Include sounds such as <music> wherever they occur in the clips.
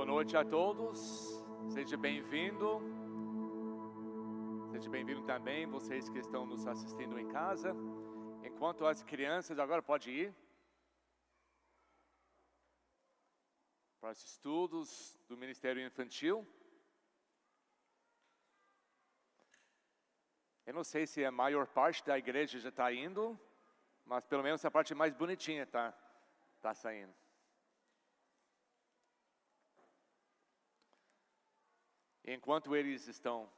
Boa noite a todos, seja bem-vindo. Seja bem-vindo também, vocês que estão nos assistindo em casa. Enquanto as crianças, agora pode ir para os estudos do Ministério Infantil. Eu não sei se a maior parte da igreja já está indo, mas pelo menos a parte mais bonitinha está tá saindo. Enquanto eles estão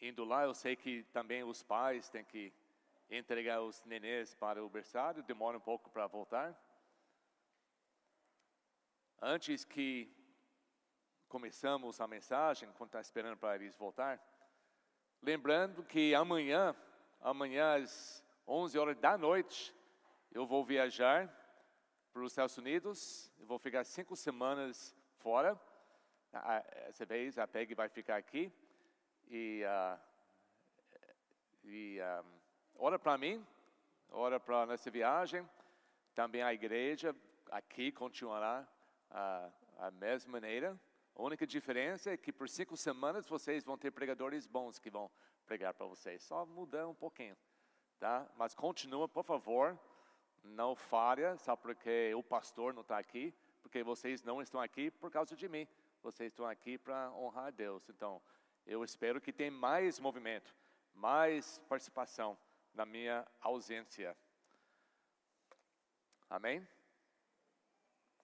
indo lá, eu sei que também os pais têm que entregar os nenês para o berçário, demora um pouco para voltar. Antes que começamos a mensagem, quando está esperando para eles voltar, lembrando que amanhã, amanhã às 11 horas da noite, eu vou viajar para os Estados Unidos, eu vou ficar cinco semanas fora, essa vez a Peg vai ficar aqui. E, uh, e uh, ora para mim, ora para nessa viagem. Também a igreja aqui continuará uh, a mesma maneira. A única diferença é que por cinco semanas vocês vão ter pregadores bons que vão pregar para vocês. Só mudar um pouquinho, tá? Mas continua, por favor, não falha, só porque o pastor não está aqui, porque vocês não estão aqui por causa de mim vocês estão aqui para honrar a Deus. Então, eu espero que tenha mais movimento, mais participação na minha ausência. Amém?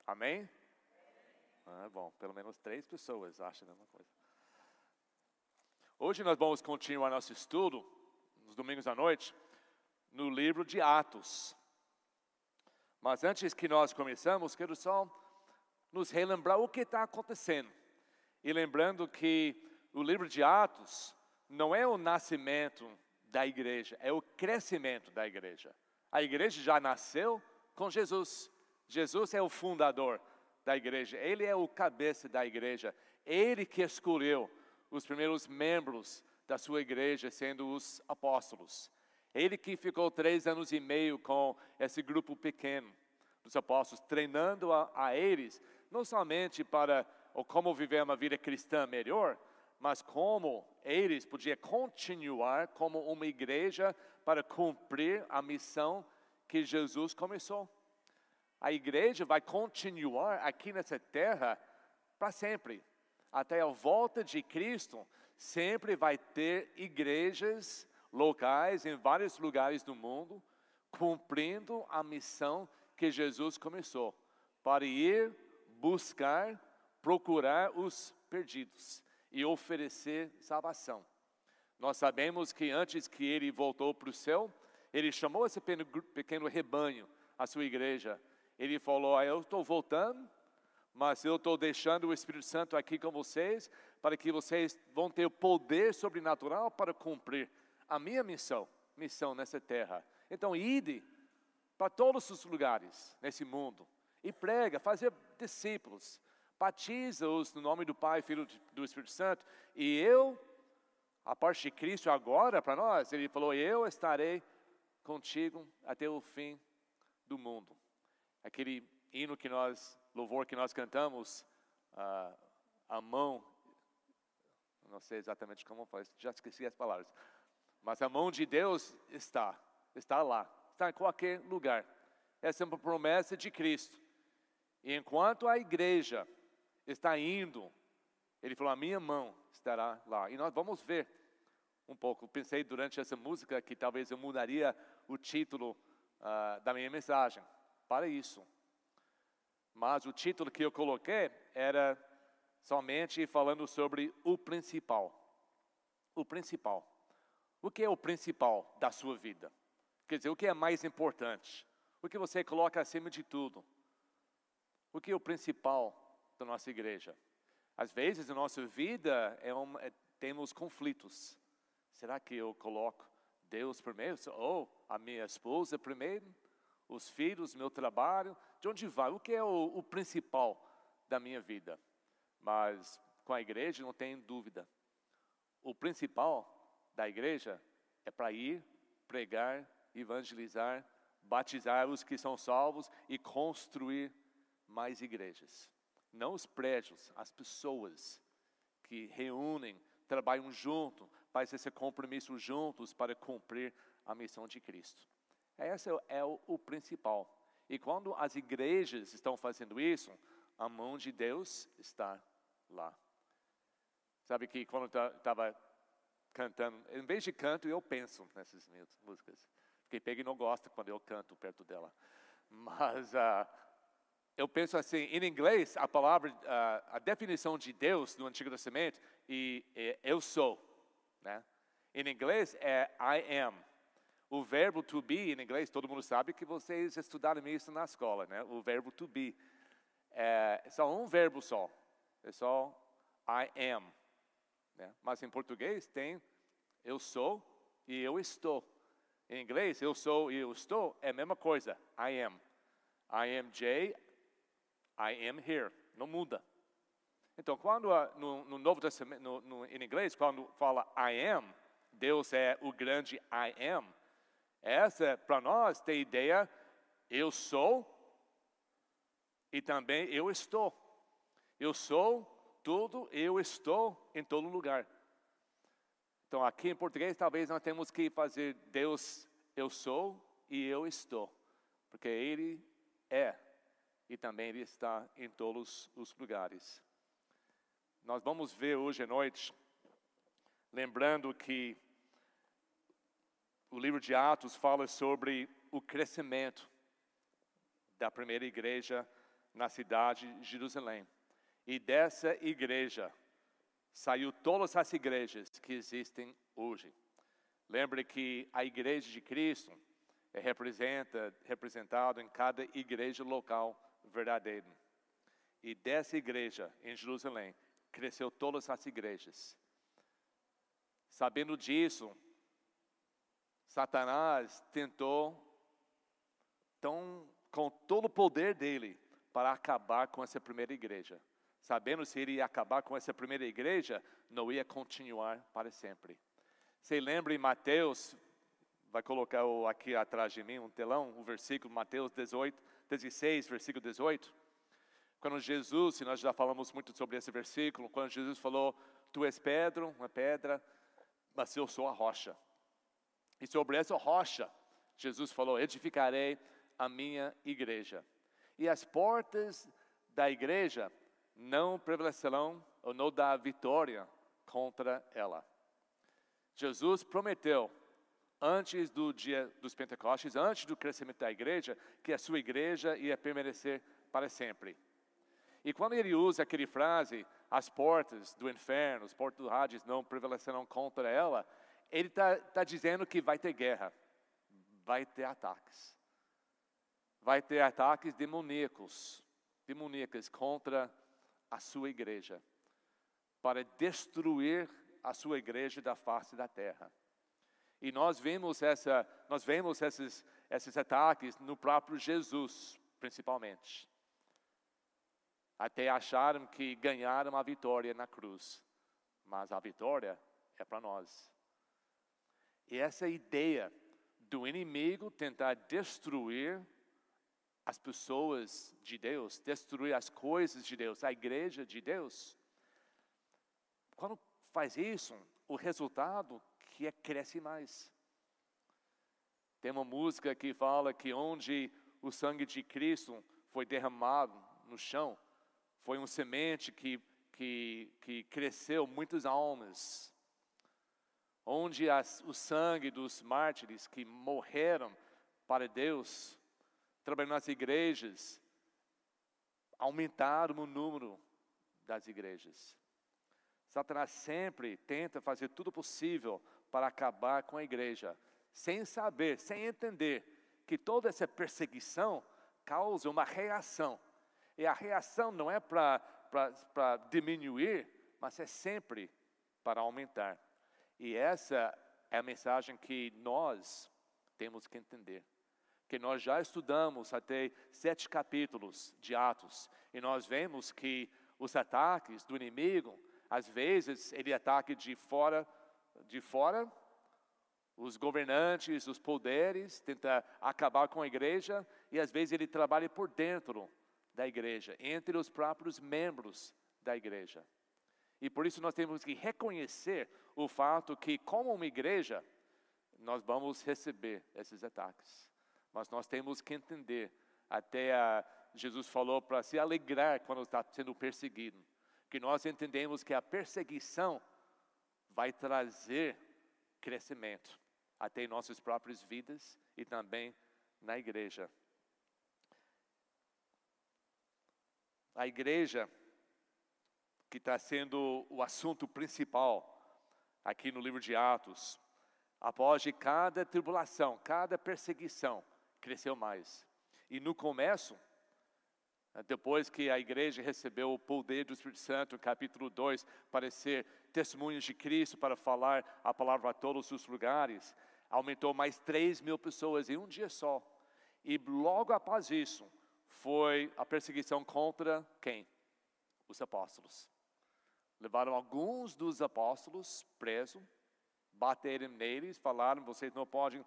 Amém? Ah, bom, pelo menos três pessoas acham a mesma coisa. Hoje nós vamos continuar nosso estudo, nos domingos à noite, no livro de Atos. Mas antes que nós começamos, quero só nos relembrar o que está acontecendo. E lembrando que o livro de Atos não é o nascimento da igreja, é o crescimento da igreja. A igreja já nasceu com Jesus. Jesus é o fundador da igreja, ele é o cabeça da igreja, ele que escolheu os primeiros membros da sua igreja, sendo os apóstolos. Ele que ficou três anos e meio com esse grupo pequeno dos apóstolos, treinando a, a eles não somente para ou como viver uma vida cristã melhor, mas como eles podiam continuar como uma igreja para cumprir a missão que Jesus começou. A igreja vai continuar aqui nessa terra para sempre. Até a volta de Cristo, sempre vai ter igrejas locais em vários lugares do mundo, cumprindo a missão que Jesus começou, para ir buscar, procurar os perdidos e oferecer salvação. Nós sabemos que antes que ele voltou para o céu, ele chamou esse pequeno rebanho, a sua igreja. Ele falou: ah, Eu estou voltando, mas eu estou deixando o Espírito Santo aqui com vocês, para que vocês vão ter o poder sobrenatural para cumprir a minha missão, missão nessa terra. Então, ide para todos os lugares nesse mundo e prega, fazer discípulos, batiza-os no nome do Pai, Filho do Espírito Santo, e eu, a parte de Cristo agora para nós, ele falou: Eu estarei contigo até o fim do mundo. Aquele hino que nós, louvor que nós cantamos, uh, a mão, não sei exatamente como faz, já esqueci as palavras, mas a mão de Deus está, está lá, está em qualquer lugar. Essa é uma promessa de Cristo. E enquanto a igreja está indo, ele falou: a minha mão estará lá. E nós vamos ver um pouco. Pensei durante essa música que talvez eu mudaria o título uh, da minha mensagem para isso. Mas o título que eu coloquei era somente falando sobre o principal. O principal. O que é o principal da sua vida? Quer dizer, o que é mais importante? O que você coloca acima de tudo? O que é o principal da nossa igreja? Às vezes, na nossa vida, é um, é, temos conflitos. Será que eu coloco Deus primeiro? Ou a minha esposa primeiro? Os filhos, meu trabalho? De onde vai? O que é o, o principal da minha vida? Mas com a igreja não tem dúvida. O principal da igreja é para ir, pregar, evangelizar, batizar os que são salvos e construir mais igrejas. não os prédios, as pessoas que reúnem, trabalham junto, fazem esse compromisso juntos para cumprir a missão de Cristo. Esse é o, o principal. E quando as igrejas estão fazendo isso, a mão de Deus está lá. Sabe que quando eu estava cantando, em vez de canto, eu penso nessas músicas. Porque Peggy não gosta quando eu canto perto dela. Mas uh, eu penso assim, em inglês, a palavra, uh, a definição de Deus no Antigo Testamento, e, é eu sou. Né? Em inglês é I am. O verbo to be, em inglês, todo mundo sabe que vocês estudaram isso na escola, né? O verbo to be. É, é só um verbo só. É só I am. Né? Mas em português tem eu sou e eu estou. Em inglês, eu sou e eu estou é a mesma coisa. I am. I am Jay, I am here. Não muda. Então, quando no, no Novo Testamento, no, no, em inglês, quando fala I am, Deus é o grande I am. Essa, para nós, tem ideia, eu sou e também eu estou. Eu sou tudo, eu estou em todo lugar. Então, aqui em português, talvez nós temos que fazer Deus, eu sou e eu estou, porque Ele é e também Ele está em todos os lugares. Nós vamos ver hoje à noite, lembrando que o livro de Atos fala sobre o crescimento da primeira igreja na cidade de Jerusalém. E dessa igreja, saiu todas as igrejas que existem hoje. Lembre que a igreja de Cristo é representa, representado em cada igreja local verdadeira. E dessa igreja em Jerusalém, cresceu todas as igrejas. Sabendo disso, Satanás tentou, tão, com todo o poder dele, para acabar com essa primeira igreja sabendo se ele ia acabar com essa primeira igreja, não ia continuar para sempre. Você lembra em Mateus, vai colocar aqui atrás de mim um telão, o versículo Mateus 18, 16, versículo 18. Quando Jesus, e nós já falamos muito sobre esse versículo, quando Jesus falou, tu és Pedro, uma pedra, mas eu sou a rocha. E sobre essa rocha, Jesus falou, edificarei a minha igreja. E as portas da igreja não prevalecerão ou não dá vitória contra ela. Jesus prometeu, antes do dia dos Pentecostes, antes do crescimento da igreja, que a sua igreja ia permanecer para sempre. E quando ele usa aquela frase, as portas do inferno, as portas do Hades não prevalecerão contra ela, ele está tá dizendo que vai ter guerra, vai ter ataques. Vai ter ataques demoníacos, demoníacos contra a sua igreja, para destruir a sua igreja da face da terra. E nós vemos essa, nós vemos esses, esses ataques no próprio Jesus, principalmente. Até acharam que ganharam a vitória na cruz, mas a vitória é para nós. E essa ideia do inimigo tentar destruir as pessoas de Deus, destruir as coisas de Deus, a igreja de Deus. Quando faz isso, o resultado que é cresce mais. Tem uma música que fala que onde o sangue de Cristo foi derramado no chão, foi um semente que, que, que cresceu muitas almas. Onde as, o sangue dos mártires que morreram para Deus trabalhando nas igrejas, aumentaram o número das igrejas. Satanás sempre tenta fazer tudo possível para acabar com a igreja, sem saber, sem entender que toda essa perseguição causa uma reação. E a reação não é para diminuir, mas é sempre para aumentar. E essa é a mensagem que nós temos que entender que nós já estudamos até sete capítulos de Atos, e nós vemos que os ataques do inimigo, às vezes ele ataca de fora, de fora, os governantes, os poderes, tenta acabar com a igreja, e às vezes ele trabalha por dentro da igreja, entre os próprios membros da igreja. E por isso nós temos que reconhecer o fato que, como uma igreja, nós vamos receber esses ataques. Mas nós temos que entender, até a, Jesus falou para se alegrar quando está sendo perseguido, que nós entendemos que a perseguição vai trazer crescimento até em nossas próprias vidas e também na igreja. A igreja, que está sendo o assunto principal aqui no livro de Atos, após de cada tribulação, cada perseguição, cresceu mais. E no começo, depois que a igreja recebeu o poder do Espírito Santo, capítulo 2, para ser testemunhos de Cristo, para falar a palavra a todos os lugares, aumentou mais 3 mil pessoas em um dia só. E logo após isso, foi a perseguição contra quem? Os apóstolos. Levaram alguns dos apóstolos presos, bateram neles, falaram: vocês não podem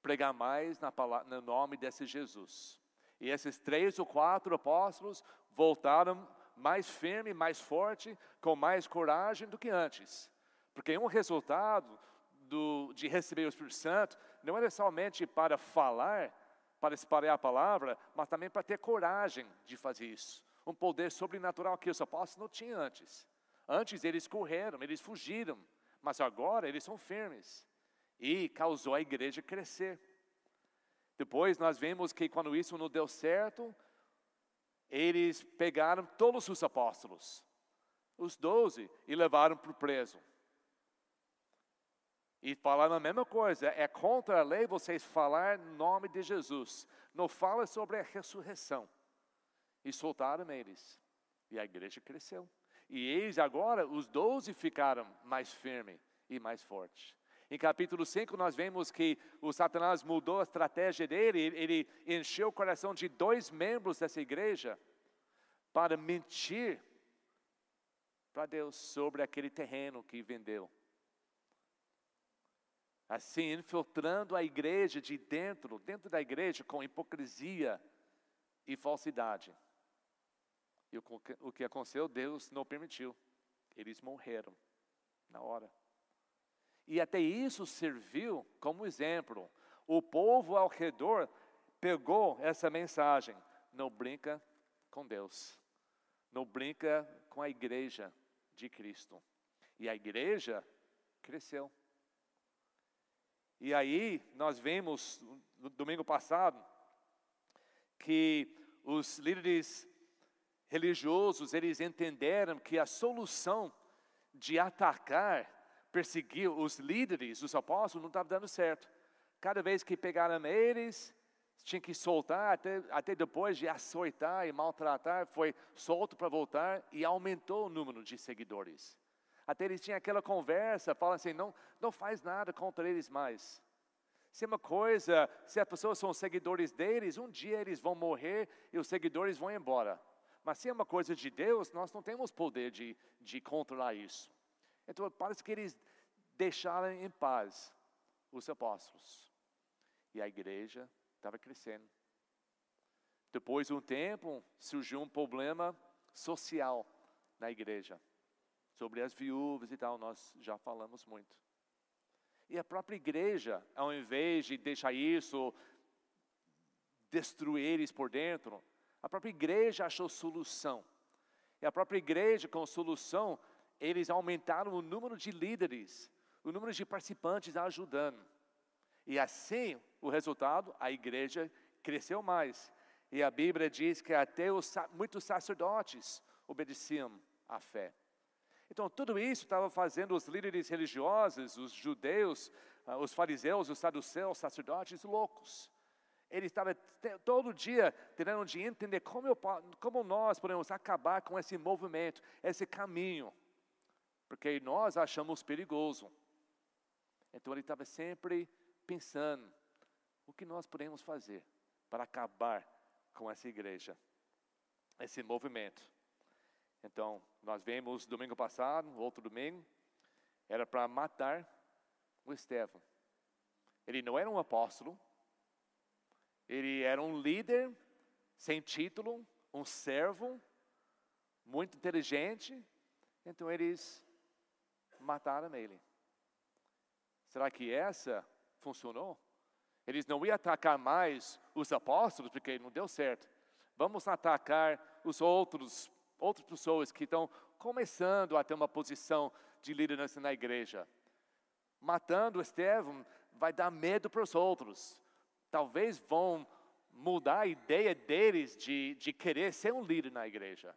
pregar mais na palavra, no nome desse Jesus. E esses três ou quatro apóstolos voltaram mais firme, mais forte, com mais coragem do que antes. Porque um resultado do, de receber o Espírito Santo não era somente para falar, para espalhar a palavra, mas também para ter coragem de fazer isso. Um poder sobrenatural que os apóstolos não tinham antes. Antes eles correram, eles fugiram, mas agora eles são firmes. E causou a igreja crescer. Depois nós vemos que quando isso não deu certo, eles pegaram todos os apóstolos, os doze, e levaram para o preso. E falaram a mesma coisa, é contra a lei vocês falar em nome de Jesus. Não fala sobre a ressurreição. E soltaram eles. E a igreja cresceu. E eles agora, os doze ficaram mais firmes e mais fortes. Em capítulo 5, nós vemos que o Satanás mudou a estratégia dele, ele encheu o coração de dois membros dessa igreja para mentir para Deus sobre aquele terreno que vendeu. Assim, infiltrando a igreja de dentro, dentro da igreja, com hipocrisia e falsidade. E o que aconteceu, Deus não permitiu. Eles morreram na hora. E até isso serviu como exemplo. O povo ao redor pegou essa mensagem: não brinca com Deus, não brinca com a igreja de Cristo. E a igreja cresceu. E aí nós vemos no domingo passado que os líderes religiosos eles entenderam que a solução de atacar perseguir os líderes, os apóstolos, não estava dando certo. Cada vez que pegaram eles, tinha que soltar, até, até depois de açoitar e maltratar, foi solto para voltar e aumentou o número de seguidores. Até eles tinham aquela conversa, falam assim, não, não faz nada contra eles mais. Se é uma coisa, se as pessoas são seguidores deles, um dia eles vão morrer e os seguidores vão embora. Mas se é uma coisa de Deus, nós não temos poder de, de controlar isso. Então parece que eles deixaram em paz os apóstolos. E a igreja estava crescendo. Depois de um tempo, surgiu um problema social na igreja. Sobre as viúvas e tal, nós já falamos muito. E a própria igreja, ao invés de deixar isso, destruir eles por dentro, a própria igreja achou solução. E a própria igreja, com solução, eles aumentaram o número de líderes, o número de participantes ajudando. E assim, o resultado, a igreja cresceu mais. E a Bíblia diz que até os, muitos sacerdotes obedeciam à fé. Então, tudo isso estava fazendo os líderes religiosos, os judeus, ah, os fariseus, os saduceus, os sacerdotes loucos. Eles estavam todo dia tentando de entender como, eu, como nós podemos acabar com esse movimento, esse caminho porque nós achamos perigoso. Então ele estava sempre pensando: o que nós podemos fazer para acabar com essa igreja, esse movimento. Então, nós vemos domingo passado, outro domingo, era para matar o Estevão. Ele não era um apóstolo, ele era um líder sem título, um servo, muito inteligente, então eles mataram ele. Será que essa funcionou? Eles não iam atacar mais os apóstolos, porque não deu certo. Vamos atacar os outros, outras pessoas que estão começando a ter uma posição de liderança na igreja. Matando Estevão vai dar medo para os outros. Talvez vão mudar a ideia deles de, de querer ser um líder na igreja.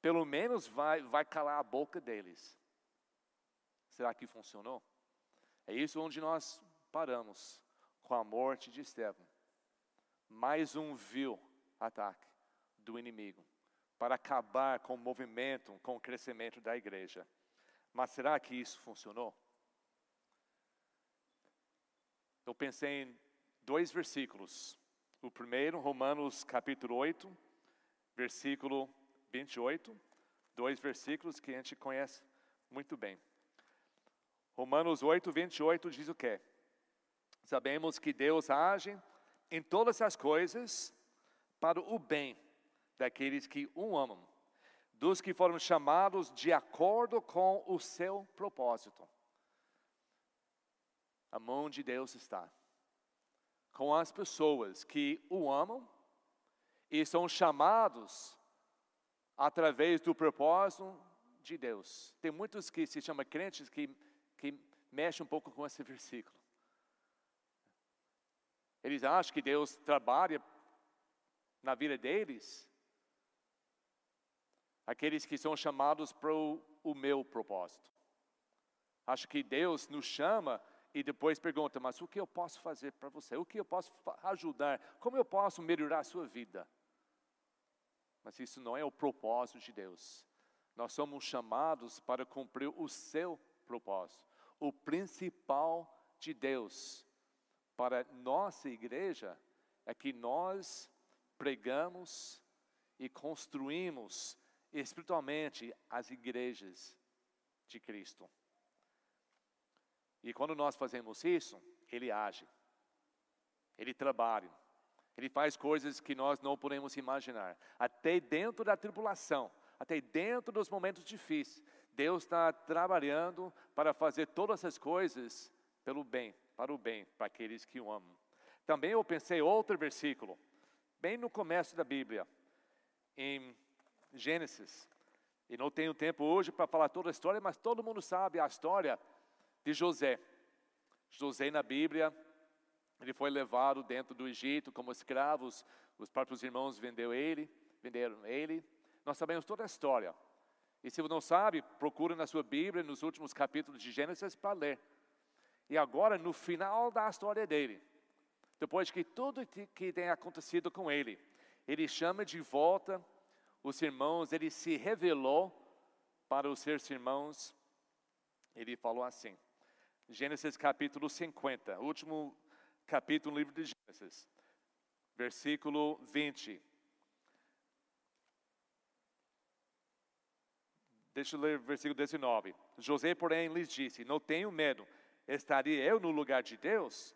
Pelo menos vai, vai calar a boca deles. Será que funcionou? É isso onde nós paramos com a morte de Estevão. Mais um vil ataque do inimigo para acabar com o movimento, com o crescimento da igreja. Mas será que isso funcionou? Eu pensei em dois versículos. O primeiro, Romanos capítulo 8, versículo 28. Dois versículos que a gente conhece muito bem. Romanos 8, 28 diz o quê? Sabemos que Deus age em todas as coisas para o bem daqueles que o amam, dos que foram chamados de acordo com o seu propósito. A mão de Deus está com as pessoas que o amam e são chamados através do propósito de Deus. Tem muitos que se chamam crentes que, que mexem um pouco com esse versículo. Eles acham que Deus trabalha na vida deles. Aqueles que são chamados para o meu propósito. Acho que Deus nos chama e depois pergunta: Mas o que eu posso fazer para você? O que eu posso ajudar? Como eu posso melhorar a sua vida? Mas isso não é o propósito de Deus. Nós somos chamados para cumprir o seu propósito. O principal de Deus para nossa igreja é que nós pregamos e construímos espiritualmente as igrejas de Cristo. E quando nós fazemos isso, Ele age, Ele trabalha, Ele faz coisas que nós não podemos imaginar. Até dentro da tribulação, até dentro dos momentos difíceis, Deus está trabalhando para fazer todas essas coisas pelo bem, para o bem, para aqueles que o amam. Também eu pensei outro versículo, bem no começo da Bíblia, em Gênesis. E não tenho tempo hoje para falar toda a história, mas todo mundo sabe a história de José. José na Bíblia, ele foi levado dentro do Egito como escravo, os próprios irmãos vendeu ele, venderam ele. Nós sabemos toda a história. E se você não sabe, procure na sua Bíblia, nos últimos capítulos de Gênesis, para ler. E agora, no final da história dele, depois que tudo que tem acontecido com ele, ele chama de volta os irmãos, ele se revelou para os seus irmãos, ele falou assim: Gênesis capítulo 50, último capítulo do livro de Gênesis, versículo 20. Deixa eu ler o versículo 19. José, porém, lhes disse: Não tenho medo, estaria eu no lugar de Deus?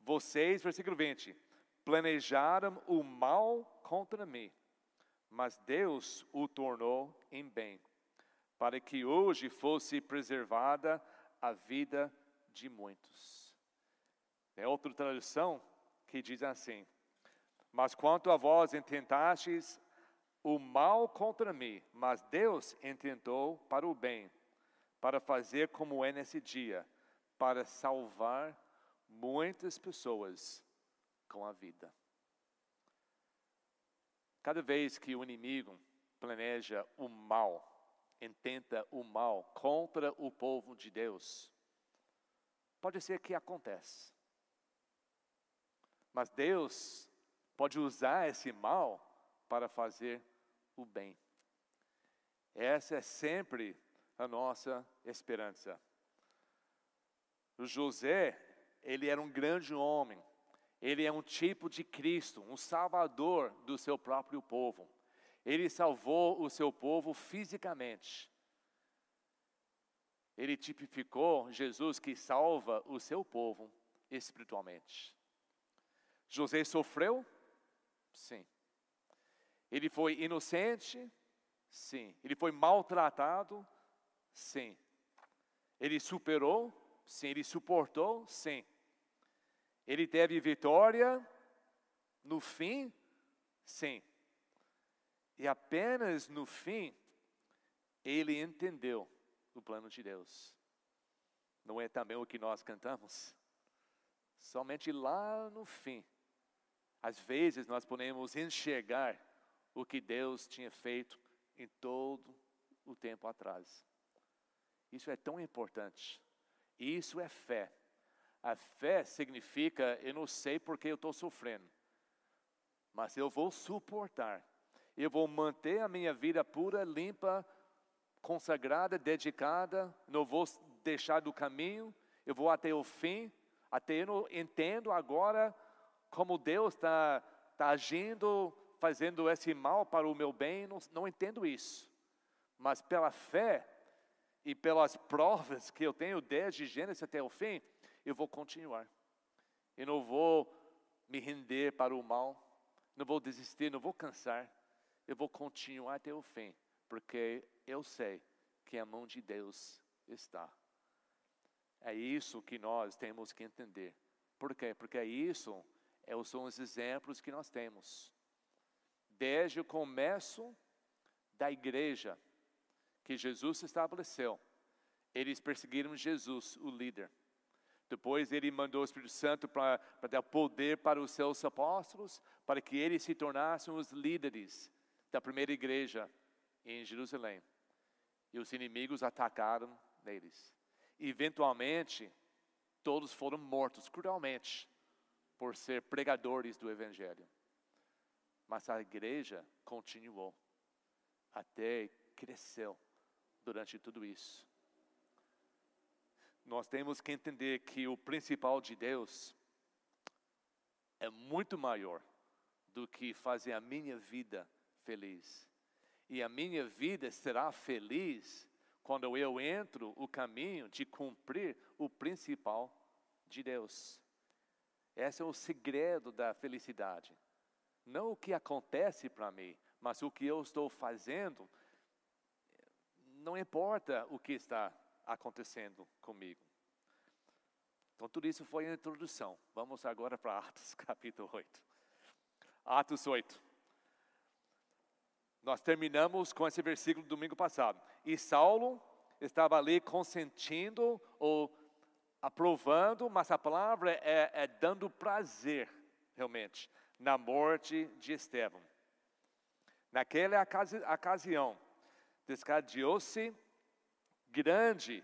Vocês, versículo 20, planejaram o mal contra mim, mas Deus o tornou em bem, para que hoje fosse preservada a vida de muitos. É outra tradução que diz assim: Mas quanto a vós intentastes o mal contra mim, mas Deus intentou para o bem, para fazer como é nesse dia, para salvar muitas pessoas com a vida. Cada vez que o inimigo planeja o mal, intenta o mal contra o povo de Deus, Pode ser que aconteça. Mas Deus pode usar esse mal para fazer o bem. Essa é sempre a nossa esperança. O José, ele era um grande homem. Ele é um tipo de Cristo, um salvador do seu próprio povo. Ele salvou o seu povo fisicamente ele tipificou Jesus que salva o seu povo espiritualmente. José sofreu? Sim, Ele foi inocente? Sim. Ele foi maltratado? Sim. Ele superou? Sim. Ele suportou? Sim. Ele teve vitória no fim? Sim. E apenas no fim, ele entendeu o plano de Deus. Não é também o que nós cantamos? Somente lá no fim, às vezes nós podemos enxergar o que Deus tinha feito em todo o tempo atrás. Isso é tão importante. Isso é fé. A fé significa eu não sei porque eu estou sofrendo, mas eu vou suportar eu vou manter a minha vida pura, limpa, consagrada, dedicada, não vou deixar do caminho, eu vou até o fim, até eu entendo agora como Deus está tá agindo, fazendo esse mal para o meu bem, não, não entendo isso. Mas pela fé e pelas provas que eu tenho desde Gênesis até o fim, eu vou continuar. Eu não vou me render para o mal, não vou desistir, não vou cansar eu vou continuar até o fim, porque eu sei que a mão de Deus está. É isso que nós temos que entender. Por quê? Porque é isso são os exemplos que nós temos. Desde o começo da igreja que Jesus estabeleceu, eles perseguiram Jesus, o líder. Depois ele mandou o Espírito Santo para dar poder para os seus apóstolos, para que eles se tornassem os líderes da primeira igreja em Jerusalém. E os inimigos atacaram neles. Eventualmente, todos foram mortos cruelmente por ser pregadores do Evangelho. Mas a igreja continuou, até cresceu durante tudo isso. Nós temos que entender que o principal de Deus é muito maior do que fazer a minha vida feliz. E a minha vida será feliz quando eu entro o caminho de cumprir o principal de Deus. Esse é o segredo da felicidade. Não o que acontece para mim, mas o que eu estou fazendo. Não importa o que está acontecendo comigo. Então, tudo isso foi a introdução. Vamos agora para Atos <laughs> capítulo 8. Atos 8. Nós terminamos com esse versículo domingo passado. E Saulo estava ali consentindo ou aprovando, mas a palavra é, é dando prazer, realmente, na morte de Estevão. Naquela ocasião, descadeou-se grande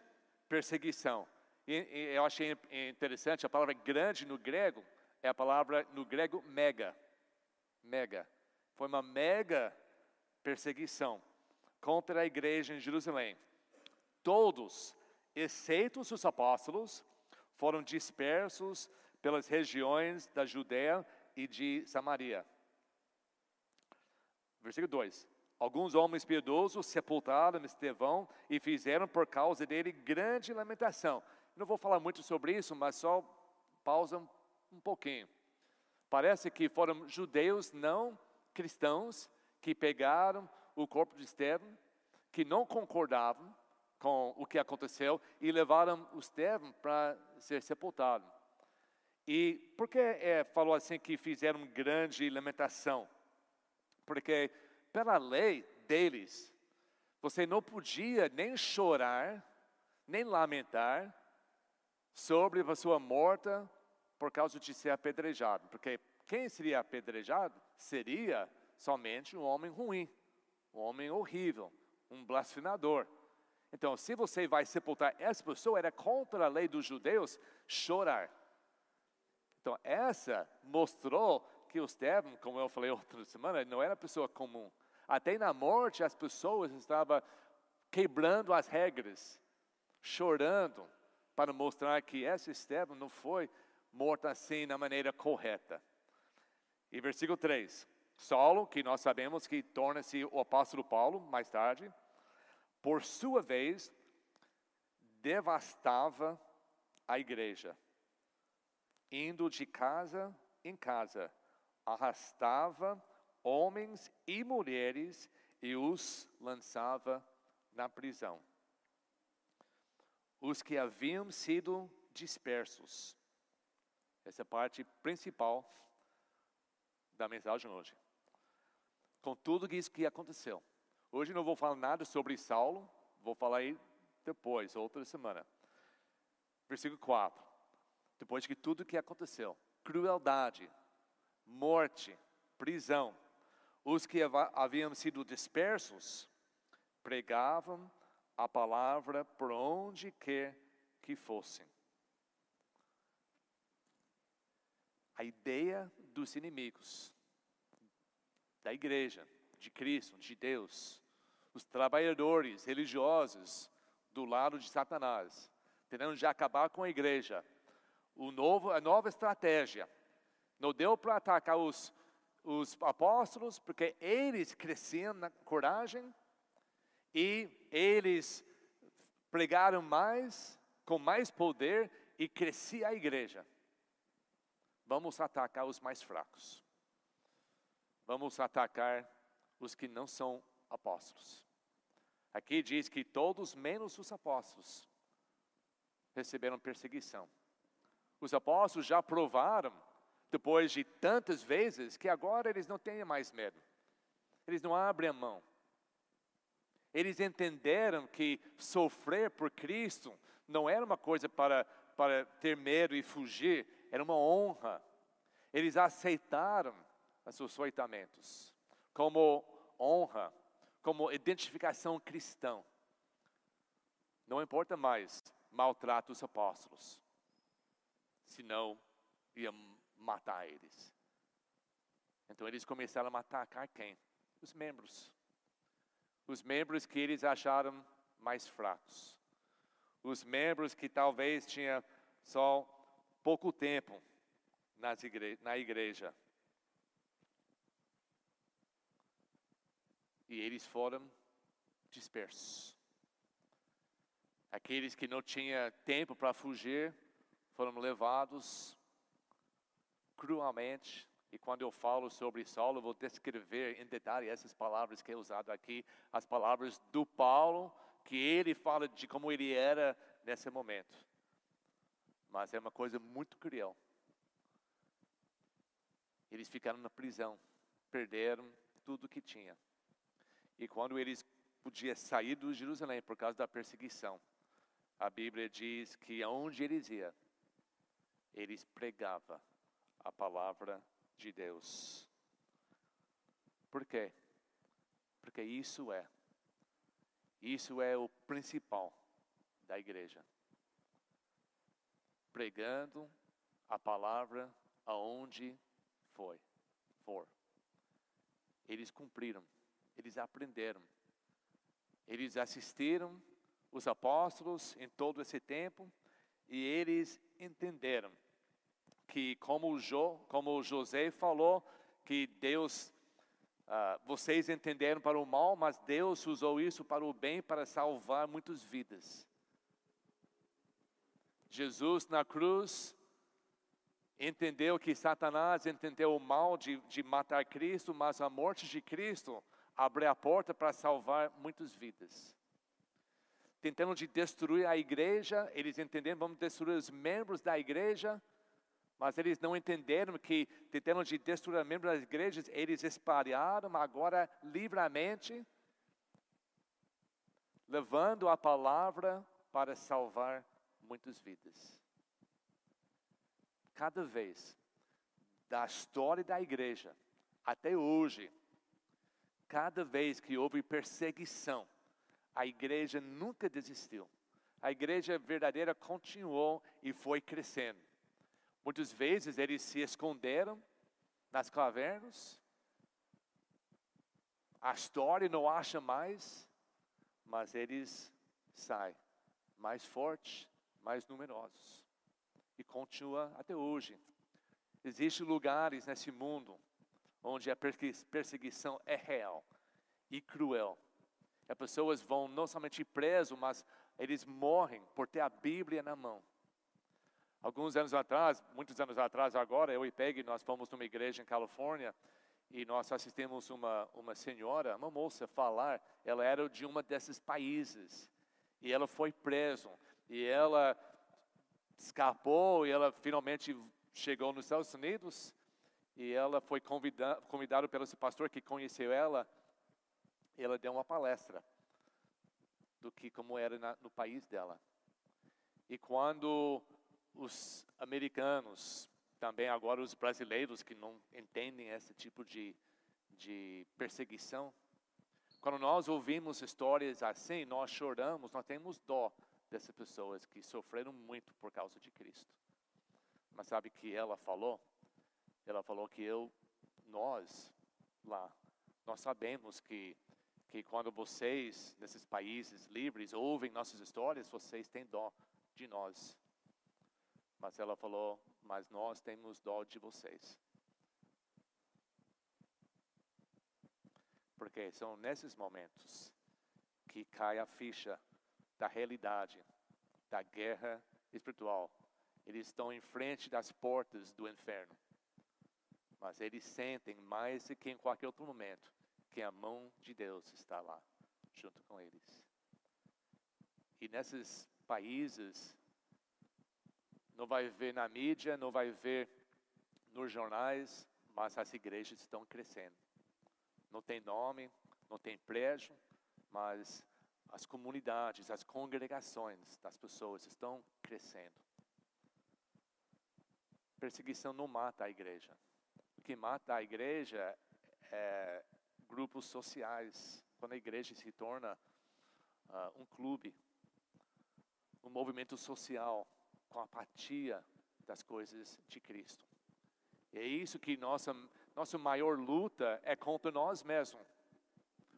perseguição. E, e eu achei interessante, a palavra grande no grego é a palavra no grego mega. Mega. Foi uma mega perseguição contra a igreja em Jerusalém. Todos, exceto os apóstolos, foram dispersos pelas regiões da Judéia e de Samaria. Versículo 2: Alguns homens piedosos sepultaram Estevão e fizeram por causa dele grande lamentação. Não vou falar muito sobre isso, mas só pausa um pouquinho. Parece que foram judeus não cristãos que pegaram o corpo de Estevão, que não concordavam com o que aconteceu e levaram Estevão para ser sepultado. E por que é, falou assim que fizeram grande lamentação? Porque pela lei deles, você não podia nem chorar, nem lamentar sobre a sua morta por causa de ser apedrejado. Porque quem seria apedrejado seria somente um homem ruim, um homem horrível, um blasfemador. Então, se você vai sepultar essa pessoa, era contra a lei dos judeus chorar. Então, essa mostrou que o Estevão, como eu falei outra semana, não era pessoa comum. Até na morte, as pessoas estavam quebrando as regras, chorando, para mostrar que esse Estevão não foi morto assim na maneira correta. E versículo 3: Saulo, que nós sabemos que torna-se o apóstolo Paulo mais tarde, por sua vez, devastava a igreja, indo de casa em casa, arrastava homens e mulheres e os lançava na prisão. Os que haviam sido dispersos. Essa é a parte principal da mensagem hoje. Com tudo isso que aconteceu. Hoje não vou falar nada sobre Saulo, vou falar aí depois, outra semana. Versículo 4. Depois de tudo que aconteceu, crueldade, morte, prisão, os que haviam sido dispersos pregavam a palavra por onde quer que fossem. A ideia dos inimigos da igreja, de Cristo, de Deus, os trabalhadores religiosos do lado de Satanás, tentando já acabar com a igreja. O novo, a nova estratégia não deu para atacar os, os apóstolos, porque eles cresciam na coragem e eles pregaram mais, com mais poder e crescia a igreja. Vamos atacar os mais fracos. Vamos atacar os que não são apóstolos. Aqui diz que todos, menos os apóstolos, receberam perseguição. Os apóstolos já provaram depois de tantas vezes, que agora eles não têm mais medo. Eles não abrem a mão. Eles entenderam que sofrer por Cristo não era uma coisa para, para ter medo e fugir, era uma honra. Eles aceitaram os seus soitamentos como honra, como identificação cristã. Não importa mais maltrata os apóstolos, senão ia matar eles. Então eles começaram a atacar quem? Os membros. Os membros que eles acharam mais fracos. Os membros que talvez tinham só pouco tempo nas igre na igreja. E eles foram dispersos. Aqueles que não tinham tempo para fugir foram levados cruelmente. E quando eu falo sobre Saulo, eu vou descrever em detalhe essas palavras que é usado aqui, as palavras do Paulo, que ele fala de como ele era nesse momento. Mas é uma coisa muito cruel. Eles ficaram na prisão, perderam tudo que tinha. E quando eles podiam sair de Jerusalém por causa da perseguição, a Bíblia diz que aonde eles iam, eles pregavam a palavra de Deus. Por quê? Porque isso é, isso é o principal da igreja. Pregando a palavra aonde foi, for. Eles cumpriram, eles aprenderam, eles assistiram os apóstolos em todo esse tempo e eles entenderam que como, jo, como José falou, que Deus, uh, vocês entenderam para o mal, mas Deus usou isso para o bem, para salvar muitas vidas. Jesus na cruz entendeu que Satanás entendeu o mal de, de matar Cristo, mas a morte de Cristo abriu a porta para salvar muitas vidas. Tentando de destruir a igreja, eles entenderam, vamos destruir os membros da igreja, mas eles não entenderam que, tentando de destruir membros das igrejas, eles espalharam agora livremente, levando a palavra para salvar muitas vidas. Cada vez, da história da igreja até hoje, cada vez que houve perseguição, a igreja nunca desistiu. A igreja verdadeira continuou e foi crescendo. Muitas vezes eles se esconderam nas cavernas. A história não acha mais, mas eles saem mais fortes, mais numerosos. E continua até hoje. Existem lugares nesse mundo onde a perseguição é real e cruel. As pessoas vão não somente preso, mas eles morrem por ter a Bíblia na mão. Alguns anos atrás, muitos anos atrás agora, eu e Peggy, nós fomos numa igreja em Califórnia e nós assistimos uma, uma senhora, uma moça falar, ela era de uma desses países, e ela foi presa, e ela escapou, e ela finalmente chegou nos Estados Unidos, e ela foi convidada, convidada pelo pastor que conheceu ela, e ela deu uma palestra do que como era na, no país dela. E quando os americanos, também agora os brasileiros que não entendem esse tipo de, de perseguição, quando nós ouvimos histórias assim, nós choramos, nós temos dó dessas pessoas que sofreram muito por causa de Cristo. Mas sabe que ela falou? Ela falou que eu, nós lá, nós sabemos que que quando vocês nesses países livres ouvem nossas histórias, vocês têm dó de nós. Mas ela falou: Mas nós temos dó de vocês. Porque são nesses momentos que cai a ficha da realidade, da guerra espiritual. Eles estão em frente das portas do inferno. Mas eles sentem mais do que em qualquer outro momento que a mão de Deus está lá, junto com eles. E nesses países, não vai ver na mídia, não vai ver nos jornais, mas as igrejas estão crescendo. Não tem nome, não tem prédio, mas as comunidades, as congregações das pessoas estão crescendo. Perseguição não mata a igreja. O que mata a igreja é grupos sociais. Quando a igreja se torna uh, um clube, um movimento social com apatia das coisas de Cristo. E é isso que nossa, nossa maior luta é contra nós mesmos.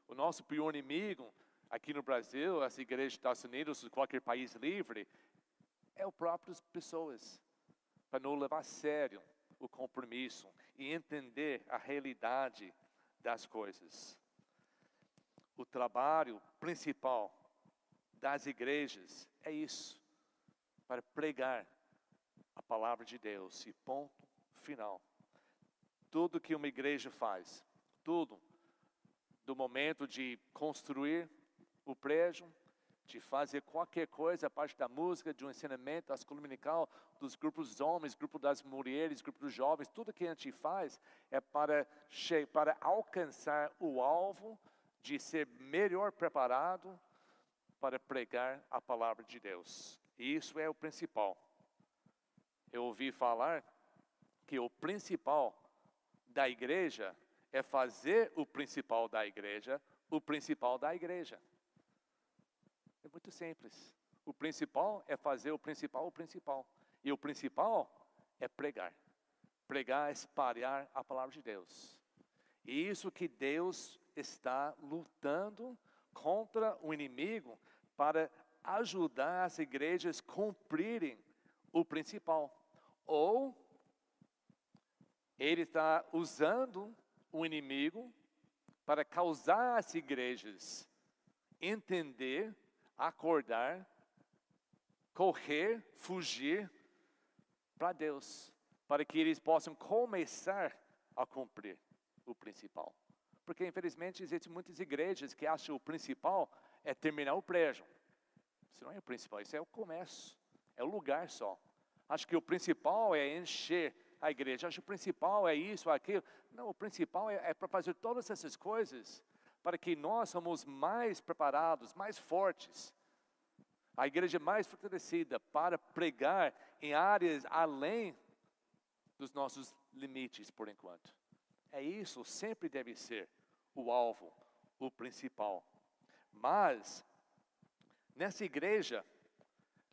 O nosso pior inimigo aqui no Brasil, as igrejas dos Estados Unidos, qualquer país livre, é o próprias pessoas, para não levar a sério o compromisso e entender a realidade das coisas. O trabalho principal das igrejas é isso para pregar a palavra de Deus e ponto final. Tudo que uma igreja faz, tudo, do momento de construir o prédio, de fazer qualquer coisa, a parte da música, de um ensinamento, a escola dominical, dos grupos dos homens, grupo das mulheres, grupo dos jovens, tudo que a gente faz é para, para alcançar o alvo de ser melhor preparado para pregar a palavra de Deus. E isso é o principal. Eu ouvi falar que o principal da igreja é fazer o principal da igreja o principal da igreja. É muito simples. O principal é fazer o principal o principal. E o principal é pregar. Pregar, espalhar a palavra de Deus. E isso que Deus está lutando contra o inimigo para ajudar as igrejas a cumprirem o principal. Ou ele está usando o inimigo para causar as igrejas entender, acordar, correr, fugir para Deus, para que eles possam começar a cumprir o principal. Porque infelizmente existem muitas igrejas que acham o principal é terminar o prédio. Isso não é o principal, isso é o começo, é o lugar só. Acho que o principal é encher a igreja, acho que o principal é isso, aquilo. Não, o principal é, é para fazer todas essas coisas para que nós somos mais preparados, mais fortes. A igreja mais fortalecida para pregar em áreas além dos nossos limites por enquanto. É isso, sempre deve ser o alvo, o principal. Mas Nessa igreja,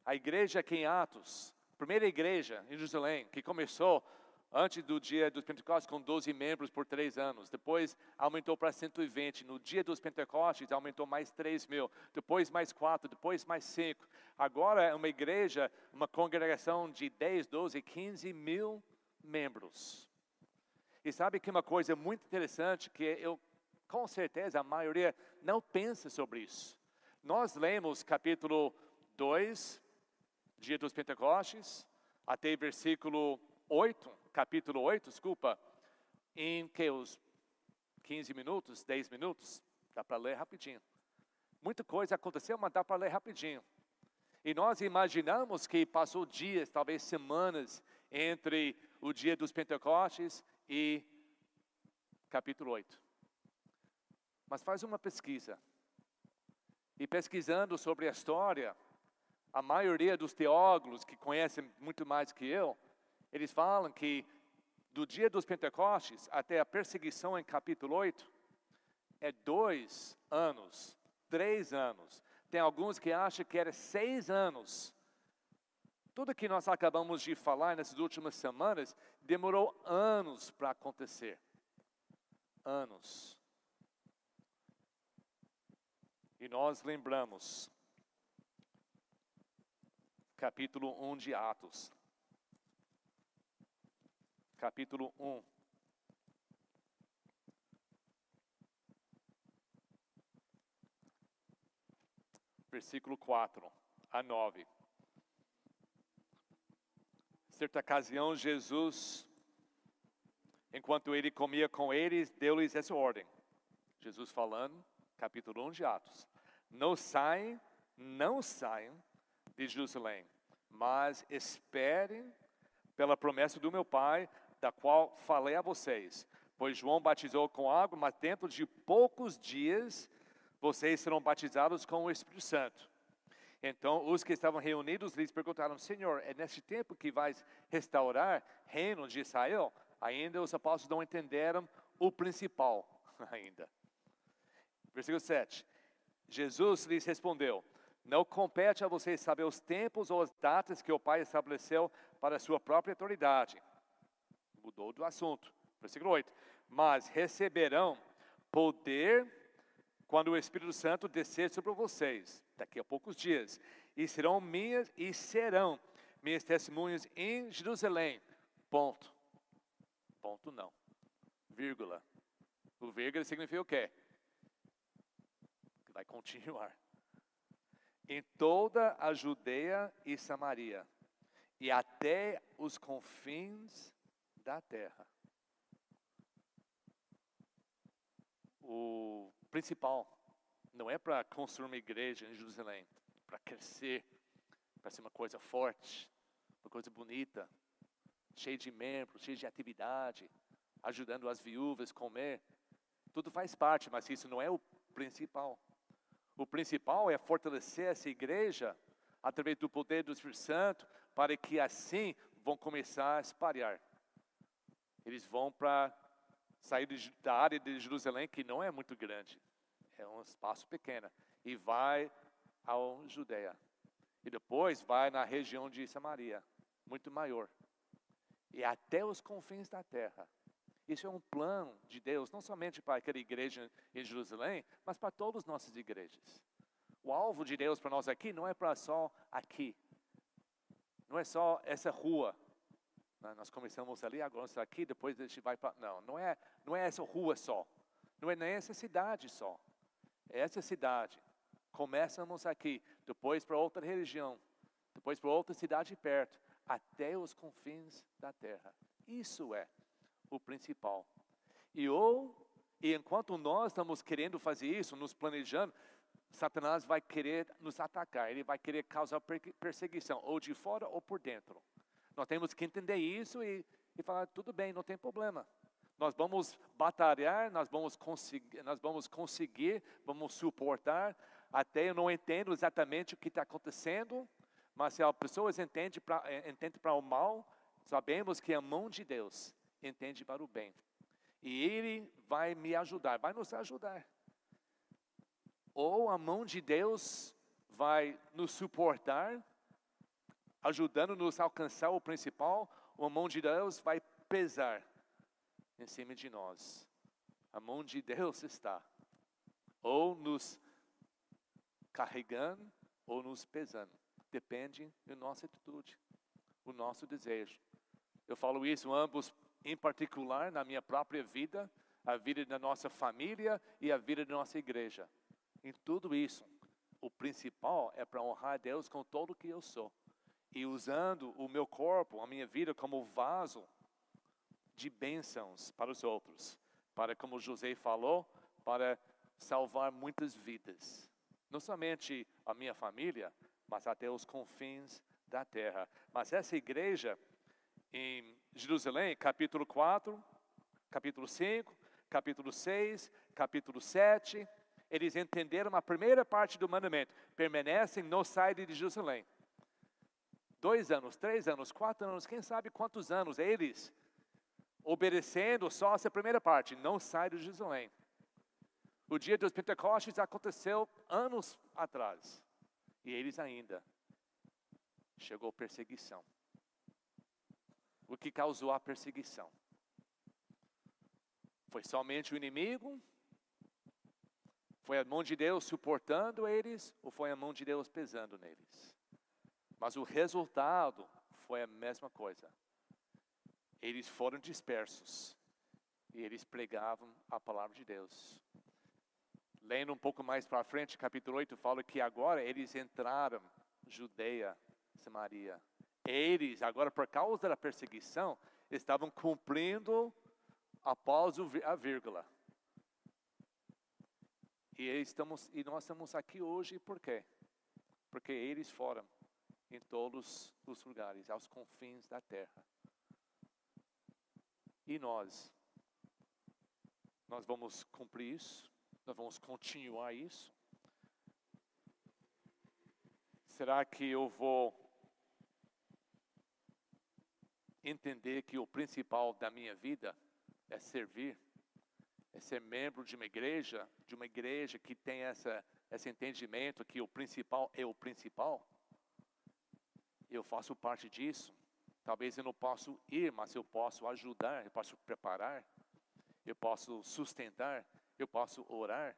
a igreja aqui em Atos, primeira igreja em Jerusalém, que começou antes do dia dos Pentecostes com 12 membros por três anos. Depois aumentou para 120. No dia dos Pentecostes aumentou mais 3 mil. Depois mais quatro. Depois mais cinco. Agora é uma igreja, uma congregação de 10, 12, 15 mil membros. E sabe que uma coisa muito interessante que eu, com certeza, a maioria não pensa sobre isso. Nós lemos capítulo 2, dia dos Pentecostes, até versículo 8, capítulo 8, desculpa, em que os 15 minutos, 10 minutos, dá para ler rapidinho. Muita coisa aconteceu, mas dá para ler rapidinho. E nós imaginamos que passou dias, talvez semanas, entre o dia dos Pentecostes e capítulo 8. Mas faz uma pesquisa. E pesquisando sobre a história, a maioria dos teólogos que conhecem muito mais que eu, eles falam que do dia dos Pentecostes até a perseguição em capítulo 8, é dois anos, três anos. Tem alguns que acham que era seis anos. Tudo que nós acabamos de falar nessas últimas semanas demorou anos para acontecer. Anos. E nós lembramos, capítulo 1 de Atos capítulo 1. Versículo 4 a 9. Certa ocasião, Jesus, enquanto ele comia com eles, deu-lhes essa ordem. Jesus falando, capítulo 1 de Atos: Não saiam, não saiam de Jerusalém, mas esperem pela promessa do meu Pai, da qual falei a vocês. Pois João batizou com água, mas dentro de poucos dias vocês serão batizados com o Espírito Santo. Então os que estavam reunidos lhes perguntaram: Senhor, é neste tempo que vais restaurar reino de Israel? Ainda os apóstolos não entenderam o principal <laughs> ainda. Versículo 7. Jesus lhes respondeu: Não compete a vocês saber os tempos ou as datas que o Pai estabeleceu para a sua própria autoridade mudou do assunto. Versículo 8. Mas receberão poder quando o Espírito Santo descer sobre vocês, daqui a poucos dias, e serão minhas e serão minhas testemunhas em Jerusalém. Ponto. Ponto não. Vírgula. O vírgula significa o quê? Vai continuar. Em toda a Judeia e Samaria, e até os confins da terra. O principal não é para construir uma igreja em Jerusalém, para crescer, para ser uma coisa forte, uma coisa bonita, cheia de membros, cheia de atividade, ajudando as viúvas a comer. Tudo faz parte, mas isso não é o principal. O principal é fortalecer essa igreja através do poder do Espírito Santo, para que assim vão começar a espalhar eles vão para sair da área de Jerusalém, que não é muito grande, é um espaço pequeno, e vai ao Judeia. E depois vai na região de Samaria, muito maior. E até os confins da terra. Isso é um plano de Deus, não somente para aquela igreja em Jerusalém, mas para todas as nossas igrejas. O alvo de Deus para nós aqui não é para só aqui. Não é só essa rua, nós começamos ali, agora está aqui, depois a gente vai para. Não, não é, não é essa rua só. Não é nem essa cidade só. É essa cidade. Começamos aqui, depois para outra região, depois para outra cidade perto, até os confins da terra. Isso é o principal. E ou, e enquanto nós estamos querendo fazer isso, nos planejando, Satanás vai querer nos atacar, ele vai querer causar perseguição, ou de fora ou por dentro. Nós temos que entender isso e, e falar, tudo bem, não tem problema. Nós vamos batalhar, nós vamos conseguir, nós vamos conseguir, vamos suportar. Até eu não entendo exatamente o que está acontecendo, mas se as pessoas entendem para eh, para o mal, sabemos que a mão de Deus entende para o bem. E Ele vai me ajudar, vai nos ajudar. Ou a mão de Deus vai nos suportar, ajudando-nos a alcançar o principal, a mão de Deus vai pesar em cima de nós. A mão de Deus está ou nos carregando ou nos pesando. Depende da nossa atitude, o nosso desejo. Eu falo isso ambos em particular na minha própria vida, a vida da nossa família e a vida da nossa igreja. Em tudo isso, o principal é para honrar Deus com todo o que eu sou e usando o meu corpo, a minha vida como vaso de bênçãos para os outros, para, como José falou, para salvar muitas vidas. Não somente a minha família, mas até os confins da terra. Mas essa igreja em Jerusalém, capítulo 4, capítulo 5, capítulo 6, capítulo 7, eles entenderam a primeira parte do mandamento: permanecem no site de Jerusalém. Dois anos, três anos, quatro anos, quem sabe quantos anos eles obedecendo só essa primeira parte, não sai de Jerusalém. O dia dos Pentecostes aconteceu anos atrás. E eles ainda chegou perseguição. O que causou a perseguição? Foi somente o inimigo? Foi a mão de Deus suportando eles ou foi a mão de Deus pesando neles? Mas o resultado foi a mesma coisa. Eles foram dispersos e eles pregavam a palavra de Deus. Lendo um pouco mais para frente, capítulo 8, fala que agora eles entraram Judeia, Samaria. Eles, agora por causa da perseguição, estavam cumprindo após a vírgula. E, estamos, e nós estamos aqui hoje por quê? Porque eles foram em todos os lugares, aos confins da terra. E nós? Nós vamos cumprir isso? Nós vamos continuar isso? Será que eu vou entender que o principal da minha vida é servir? É ser membro de uma igreja, de uma igreja que tem essa, esse entendimento que o principal é o principal? Eu faço parte disso. Talvez eu não possa ir, mas eu posso ajudar, eu posso preparar, eu posso sustentar, eu posso orar.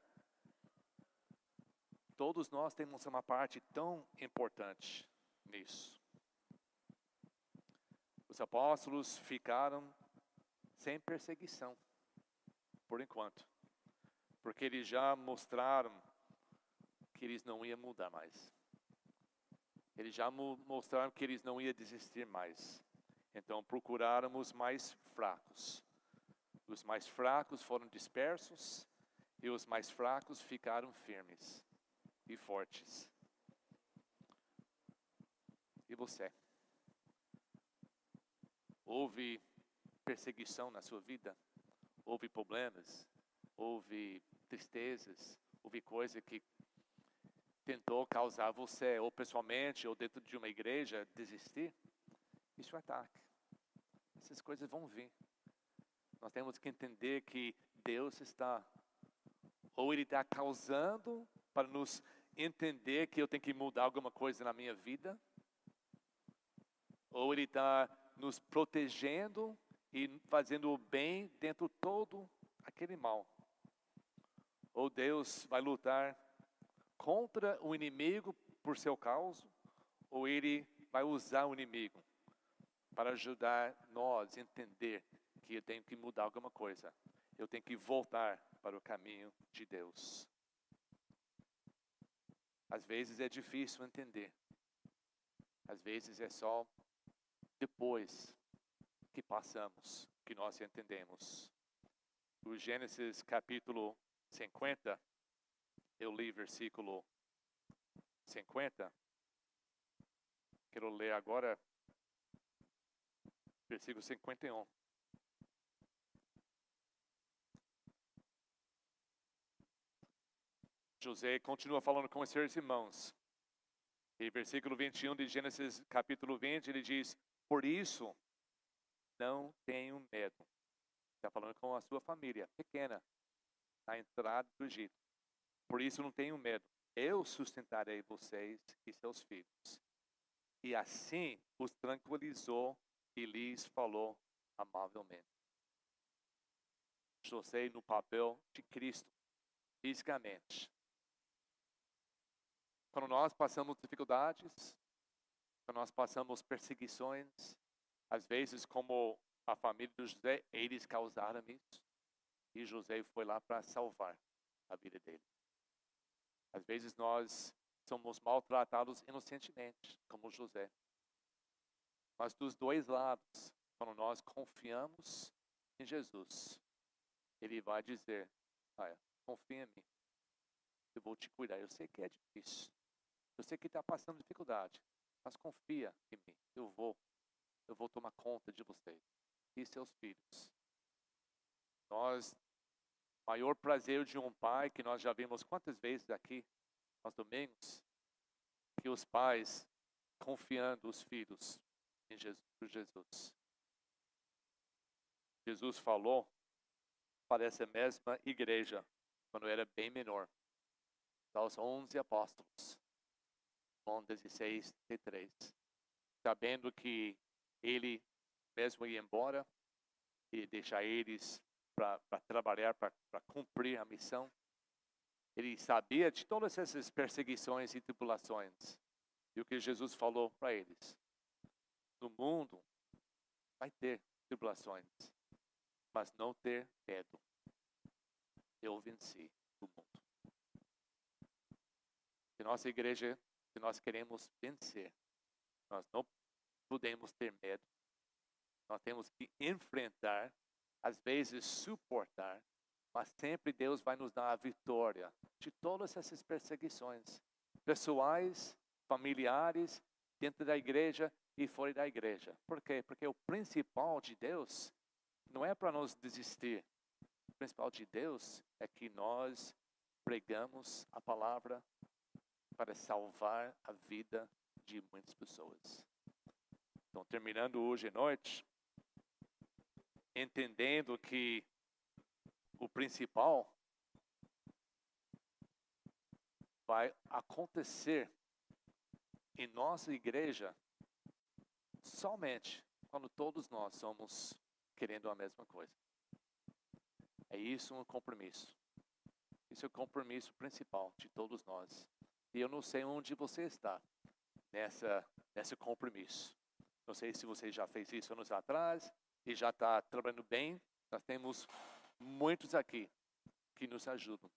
Todos nós temos uma parte tão importante nisso. Os apóstolos ficaram sem perseguição, por enquanto, porque eles já mostraram que eles não iam mudar mais. Eles já mostraram que eles não iam desistir mais. Então procuraram os mais fracos. Os mais fracos foram dispersos e os mais fracos ficaram firmes e fortes. E você? Houve perseguição na sua vida? Houve problemas? Houve tristezas? Houve coisa que tentou causar você, ou pessoalmente, ou dentro de uma igreja, desistir? Isso é ataque. Essas coisas vão vir. Nós temos que entender que Deus está, ou Ele está causando para nos entender que eu tenho que mudar alguma coisa na minha vida, ou Ele está nos protegendo e fazendo o bem dentro de todo aquele mal. Ou Deus vai lutar contra o inimigo por seu causa, ou Ele vai usar o inimigo para ajudar nós a entender que eu tenho que mudar alguma coisa. Eu tenho que voltar para o caminho de Deus. Às vezes é difícil entender. Às vezes é só depois que passamos que nós entendemos. O Gênesis capítulo 50, eu li versículo 50. Quero ler agora versículo 51. José continua falando com os seus irmãos. E versículo 21 de Gênesis capítulo 20, ele diz: Por isso, não tenho medo. Está falando com a sua família pequena, na entrada do Egito. Por isso, não tenho medo. Eu sustentarei vocês e seus filhos. E assim os tranquilizou e lhes falou amavelmente. José no papel de Cristo, fisicamente. Quando nós passamos dificuldades, nós passamos perseguições, às vezes como a família de José, eles causaram isso. E José foi lá para salvar a vida dele. Às vezes nós somos maltratados inocentemente, como José. Mas dos dois lados, quando nós confiamos em Jesus, Ele vai dizer: Olha, confia em mim. Eu vou te cuidar. Eu sei que é difícil. Eu sei que está passando dificuldade. Mas confia em mim. Eu vou. Eu vou tomar conta de vocês e seus filhos. Nós, maior prazer de um pai que nós já vimos quantas vezes aqui, aos domingos, que os pais confiando os filhos em Jesus. Jesus. Falou para essa mesma igreja, quando era bem menor, aos 11 apóstolos, João 16, 33, sabendo que ele mesmo ia embora e deixar eles para trabalhar, para cumprir a missão. Ele sabia de todas essas perseguições e tribulações. E o que Jesus falou para eles: no mundo vai ter tribulações, mas não ter medo. Eu venci o mundo. Se nossa igreja, se nós queremos vencer, nós não podemos ter medo. Nós temos que enfrentar, às vezes suportar, mas sempre Deus vai nos dar a vitória de todas essas perseguições pessoais, familiares, dentro da igreja e fora da igreja. Por quê? Porque o principal de Deus não é para nós desistir. O principal de Deus é que nós pregamos a palavra para salvar a vida de muitas pessoas. Então, terminando hoje à noite, entendendo que o principal vai acontecer em nossa igreja somente quando todos nós somos querendo a mesma coisa. É isso um compromisso. Isso é o compromisso principal de todos nós. E eu não sei onde você está nessa nesse compromisso. Não sei se você já fez isso anos atrás e já está trabalhando bem. Nós temos muitos aqui que nos ajudam.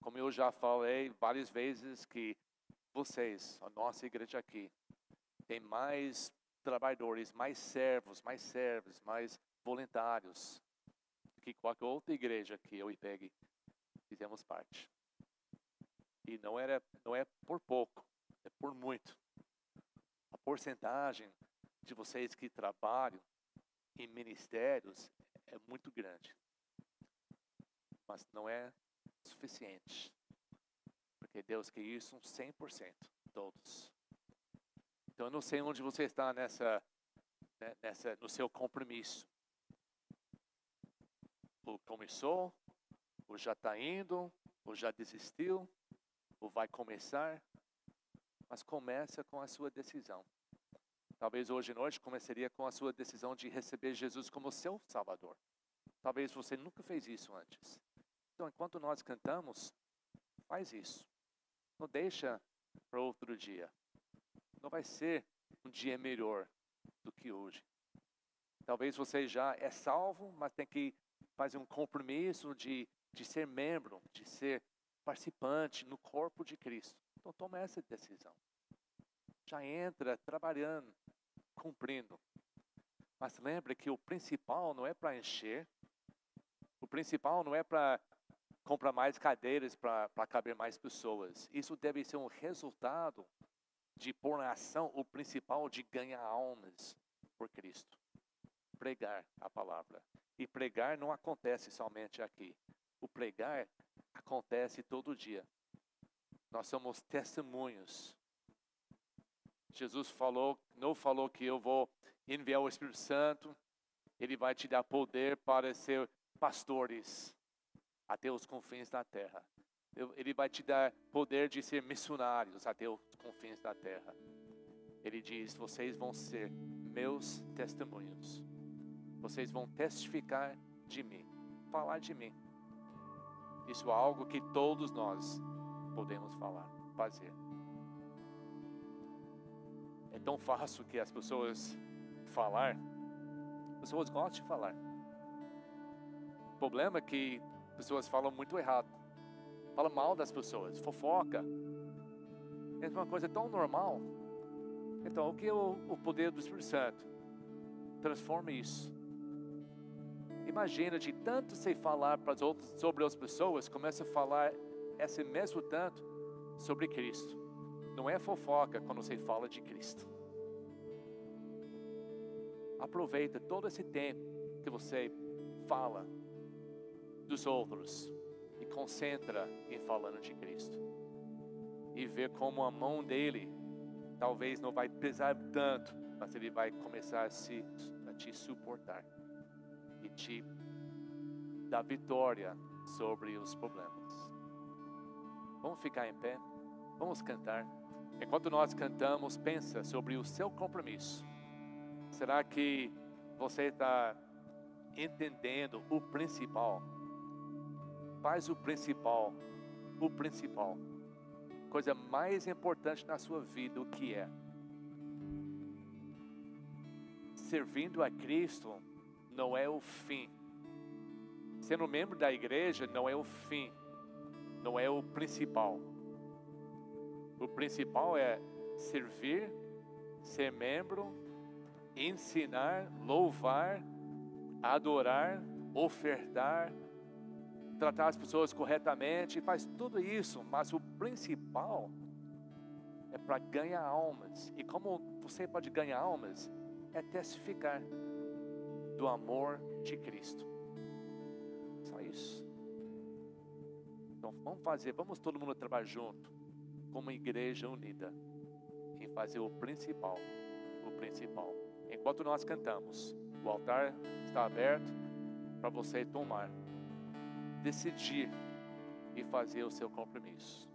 Como eu já falei várias vezes que vocês, a nossa igreja aqui, tem mais trabalhadores, mais servos, mais servos, mais voluntários que qualquer outra igreja que eu e Peg fizemos parte. E não, era, não é por pouco, é por muito. A porcentagem de vocês que trabalham em ministérios é muito grande. Mas não é suficiente. Porque Deus quer isso um 100%, todos. Então eu não sei onde você está nessa, né, nessa no seu compromisso. Ou começou, ou já está indo, ou já desistiu, ou vai começar. Mas começa com a sua decisão. Talvez hoje à noite começaria com a sua decisão de receber Jesus como seu Salvador. Talvez você nunca fez isso antes. Então, enquanto nós cantamos, faz isso. Não deixa para outro dia. Não vai ser um dia melhor do que hoje. Talvez você já é salvo, mas tem que fazer um compromisso de, de ser membro, de ser participante no corpo de Cristo. Então, toma essa decisão. Já entra trabalhando, cumprindo. Mas lembre que o principal não é para encher, o principal não é para comprar mais cadeiras para caber mais pessoas. Isso deve ser um resultado de pôr na ação o principal de ganhar almas por Cristo. Pregar a palavra. E pregar não acontece somente aqui. O pregar acontece todo dia. Nós somos testemunhos Jesus falou, não falou que eu vou enviar o Espírito Santo, ele vai te dar poder para ser pastores até os confins da terra. Ele vai te dar poder de ser missionários até os confins da terra. Ele diz: vocês vão ser meus testemunhos. Vocês vão testificar de mim, falar de mim. Isso é algo que todos nós podemos falar, fazer. É tão fácil que as pessoas falar, as pessoas gostam de falar. O problema é que pessoas falam muito errado. Falam mal das pessoas, fofoca. É uma coisa tão normal. Então, o que é o, o poder do Espírito Santo? Transforma isso. Imagina de tanto você falar para as outras, sobre as pessoas, começa a falar esse mesmo tanto sobre Cristo. Não é fofoca quando você fala de Cristo. Aproveita todo esse tempo que você fala dos outros e concentra em falando de Cristo. E ver como a mão dele talvez não vai pesar tanto, mas ele vai começar a, se, a te suportar e te dar vitória sobre os problemas. Vamos ficar em pé, vamos cantar. Enquanto nós cantamos, pensa sobre o seu compromisso. Será que você está entendendo o principal? Faz o principal, o principal. Coisa mais importante na sua vida, o que é? Servindo a Cristo não é o fim. Sendo membro da igreja não é o fim, não é o principal. O principal é servir, ser membro, ensinar, louvar, adorar, ofertar, tratar as pessoas corretamente, faz tudo isso, mas o principal é para ganhar almas. E como você pode ganhar almas? É testificar do amor de Cristo. Só isso. Então vamos fazer, vamos todo mundo trabalhar junto, como igreja unida, em fazer o principal, o principal. Enquanto nós cantamos, o altar está aberto para você tomar, decidir e fazer o seu compromisso.